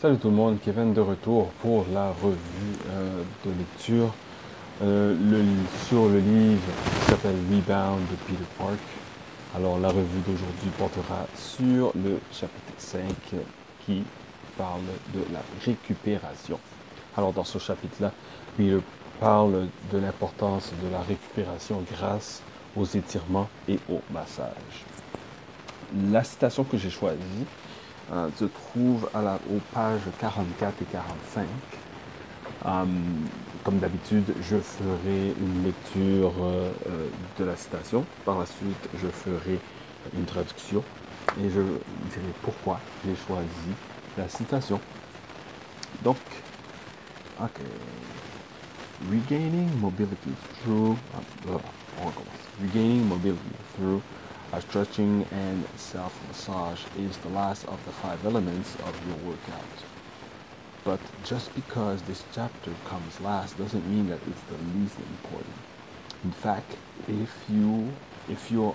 Salut tout le monde, Kevin de retour pour la revue euh, de lecture euh, sur le livre qui s'appelle Rebound de Peter Park. Alors la revue d'aujourd'hui portera sur le chapitre 5 qui parle de la récupération. Alors dans ce chapitre-là, Peter parle de l'importance de la récupération grâce aux étirements et au massage. La citation que j'ai choisie euh, se trouve à la, aux pages 44 et 45. Euh, comme d'habitude, je ferai une lecture euh, de la citation. Par la suite, je ferai une traduction et je dirai pourquoi j'ai choisi la citation. Donc, ok. Regaining mobility through. on recommence. Regaining mobility through stretching and self-massage is the last of the five elements of your workout. But just because this chapter comes last doesn't mean that it's the least important. In fact, if you if you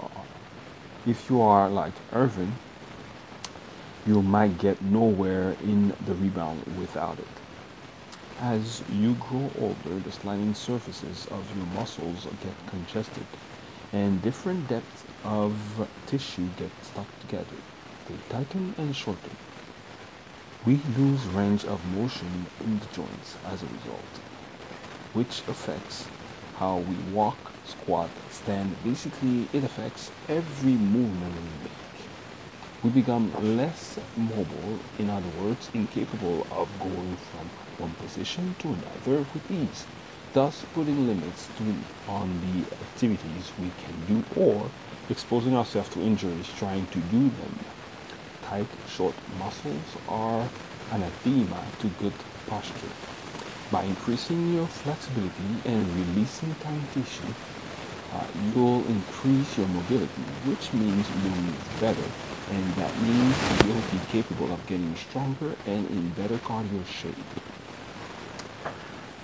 if you are like Irvin, you might get nowhere in the rebound without it. As you grow older, the sliding surfaces of your muscles get congested and different depths of tissue get stuck together. They tighten and shorten. We lose range of motion in the joints as a result, which affects how we walk, squat, stand. Basically, it affects every movement we make. We become less mobile, in other words, incapable of going from one position to another with ease thus putting limits to, on the activities we can do or exposing ourselves to injuries trying to do them. Tight, short muscles are anathema to good posture. By increasing your flexibility and releasing tight tissue, uh, you'll increase your mobility, which means you'll move better, and that means you'll be capable of getting stronger and in better cardio shape.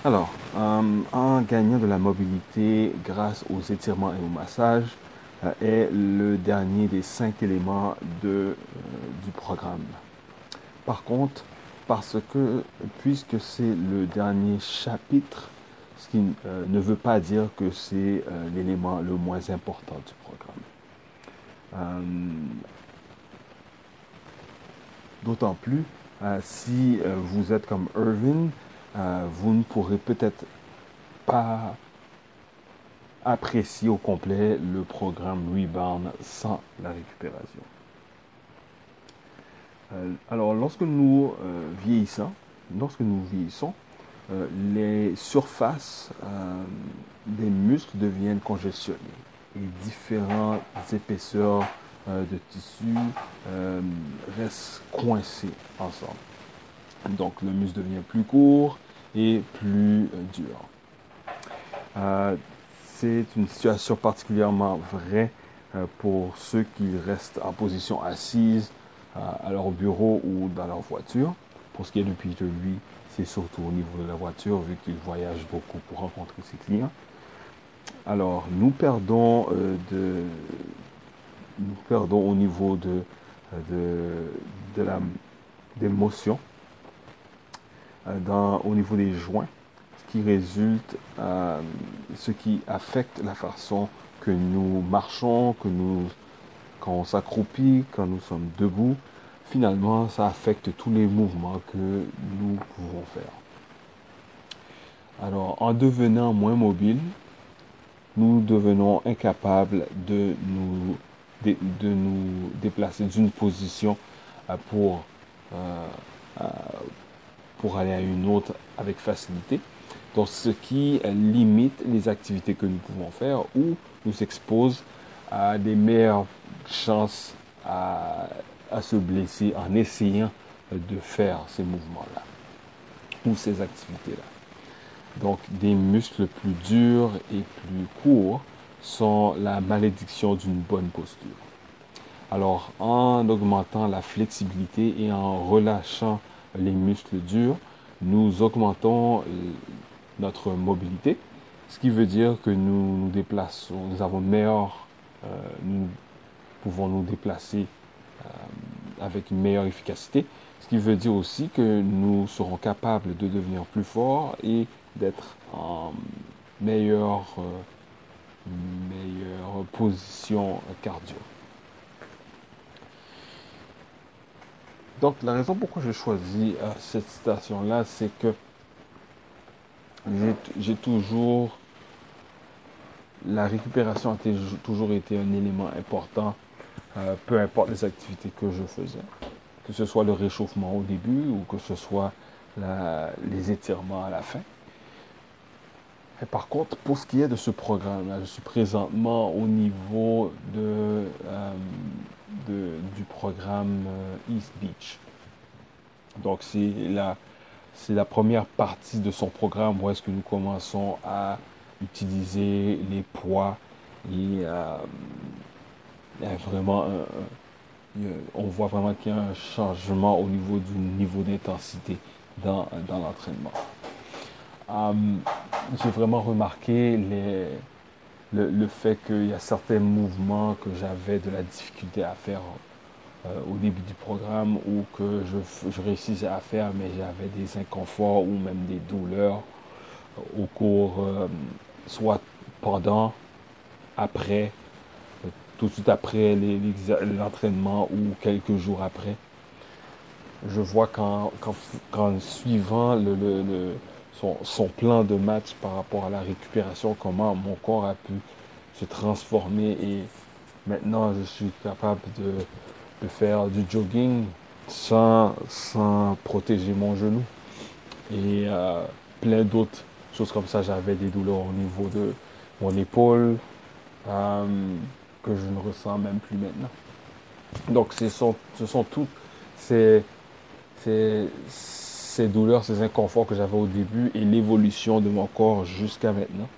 Alors, euh, en gagnant de la mobilité grâce aux étirements et au massage euh, est le dernier des cinq éléments de, euh, du programme. Par contre, parce que puisque c'est le dernier chapitre, ce qui ne veut pas dire que c'est l'élément le moins important du programme. D'autant plus si vous êtes comme Irving, euh, vous ne pourrez peut-être pas apprécier au complet le programme Rebound sans la récupération. Euh, alors, lorsque nous euh, vieillissons, lorsque nous vieillissons, les surfaces des muscles deviennent congestionnées et différentes épaisseurs de tissu restent coincées ensemble. Donc le muscle devient plus court et plus euh, dur. Euh, c'est une situation particulièrement vraie euh, pour ceux qui restent en position assise à leur bureau ou dans leur voiture. Pour ce qui est de Peter, lui, c'est surtout au niveau de la voiture, vu qu'il voyage beaucoup pour rencontrer ses clients. Alors, nous perdons de, nous perdons au niveau de, de, de la d'émotion euh, dans, au niveau des joints, ce qui résulte, euh, ce qui affecte la façon que nous marchons, que nous, quand on s'accroupit, quand nous sommes debout. Finalement, ça affecte tous les mouvements que nous pouvons faire. Alors, en devenant moins mobile, nous devenons incapables de nous, de, nous déplacer d'une position euh, pour, aller à une autre avec facilité. Donc, ce qui limite les activités que nous pouvons faire ou nous expose à des meilleures chances à, se blesser en essayant de faire ces mouvements-là ou ces activités-là. Donc, des muscles plus durs et plus courts sont la malédiction d'une bonne posture. Alors, en augmentant la flexibilité et en relâchant les muscles durs, nous augmentons notre mobilité, ce qui veut dire que nous nous déplaçons, nous avons meilleur, euh, nous pouvons nous déplacer euh, avec une meilleure efficacité, ce qui veut dire aussi que nous serons capables de devenir plus forts et d'être en meilleure, euh, meilleure position cardio. Donc la raison pourquoi j'ai choisi euh, cette citation-là, c'est que j'ai toujours la récupération a toujours été un élément important, euh, peu importe les activités que je faisais, que ce soit le réchauffement au début ou que ce soit les étirements à la fin. Par contre, pour ce qui est de ce programme-là, je suis présentement au niveau de, euh, du programme euh, East Beach. Donc c'est la, c'est la première partie de son programme où est-ce que nous commençons à utiliser les poids et euh, vraiment on voit vraiment qu'il y a un changement au niveau du niveau d'intensité dans, dans l'entraînement. J'ai vraiment remarqué le, le, fait qu'il y a certains mouvements que j'avais de la difficulté à faire euh, au début du programme ou que je, réussissais à faire, mais j'avais des inconforts ou même des douleurs au cours, euh, soit pendant, après, tout de suite après l'entraînement ou quelques jours après. Je vois qu'en suivant le son, plan de match par rapport à la récupération, comment mon corps a pu se transformer et maintenant je suis capable de, faire du jogging sans, sans protéger mon genou. Et euh, plein d'autres choses comme ça. J'avais des douleurs au niveau de mon épaule euh, que je ne ressens même plus maintenant. Donc ce sont, ce sont ces, ces douleurs, ces inconforts que j'avais au début et l'évolution de mon corps jusqu'à maintenant,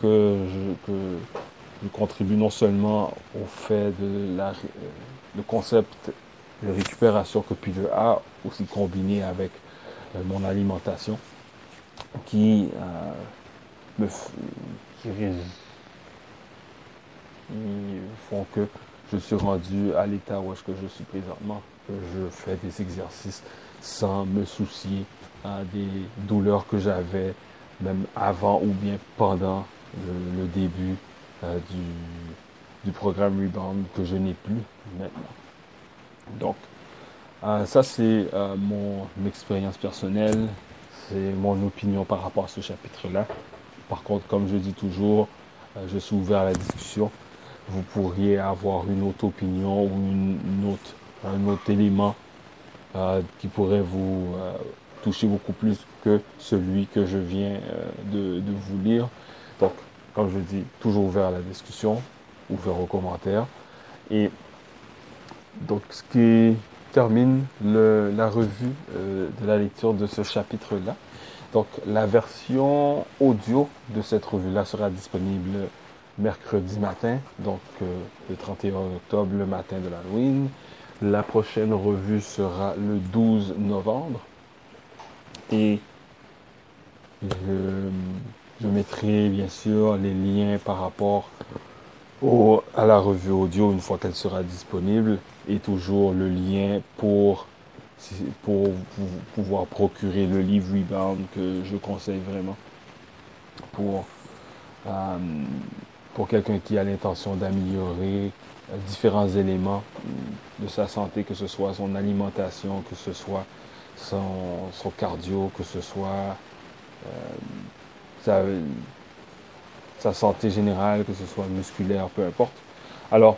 que je, contribue non seulement au fait de la, le concept de récupération que Peter a, aussi combiné avec euh, mon alimentation, qui euh, me qui, font que je suis rendu à l'état où est-ce que je suis présentement, que je fais des exercices sans me soucier des douleurs que j'avais même avant ou bien pendant le, début euh, du, programme Rebound que je n'ai plus maintenant. Donc, euh, ça c'est euh, mon expérience personnelle, c'est mon opinion par rapport à ce chapitre-là. Par contre, comme je dis toujours, je suis ouvert à la discussion. Vous pourriez avoir une autre opinion ou une autre, un autre élément euh, qui pourrait vous euh, toucher beaucoup plus que celui que je viens euh, de, vous lire. Donc, comme je dis, toujours ouvert à la discussion, ouvert aux commentaires. Et donc, ce qui termine la revue de la lecture de ce chapitre-là. Donc, la version audio de cette revue-là sera disponible mercredi matin, donc le 31 octobre, le matin de l'Halloween. La prochaine revue sera le 12 novembre. Et je, mettrai bien sûr les liens par rapport à la revue audio une fois qu'elle sera disponible et toujours le lien pour, pour pouvoir procurer le livre Rebound que je conseille vraiment pour, euh, pour quelqu'un qui a l'intention d'améliorer différents éléments de sa santé, que ce soit son alimentation, que ce soit son, son cardio, que ce soit euh, sa, santé générale, que ce soit musculaire, peu importe. Alors,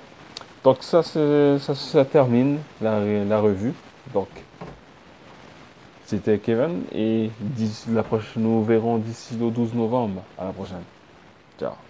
donc ça, ça, ça termine la, la, revue. Donc, c'était Kevin et la prochaine, nous verrons d'ici le 12 novembre. À la prochaine. Ciao.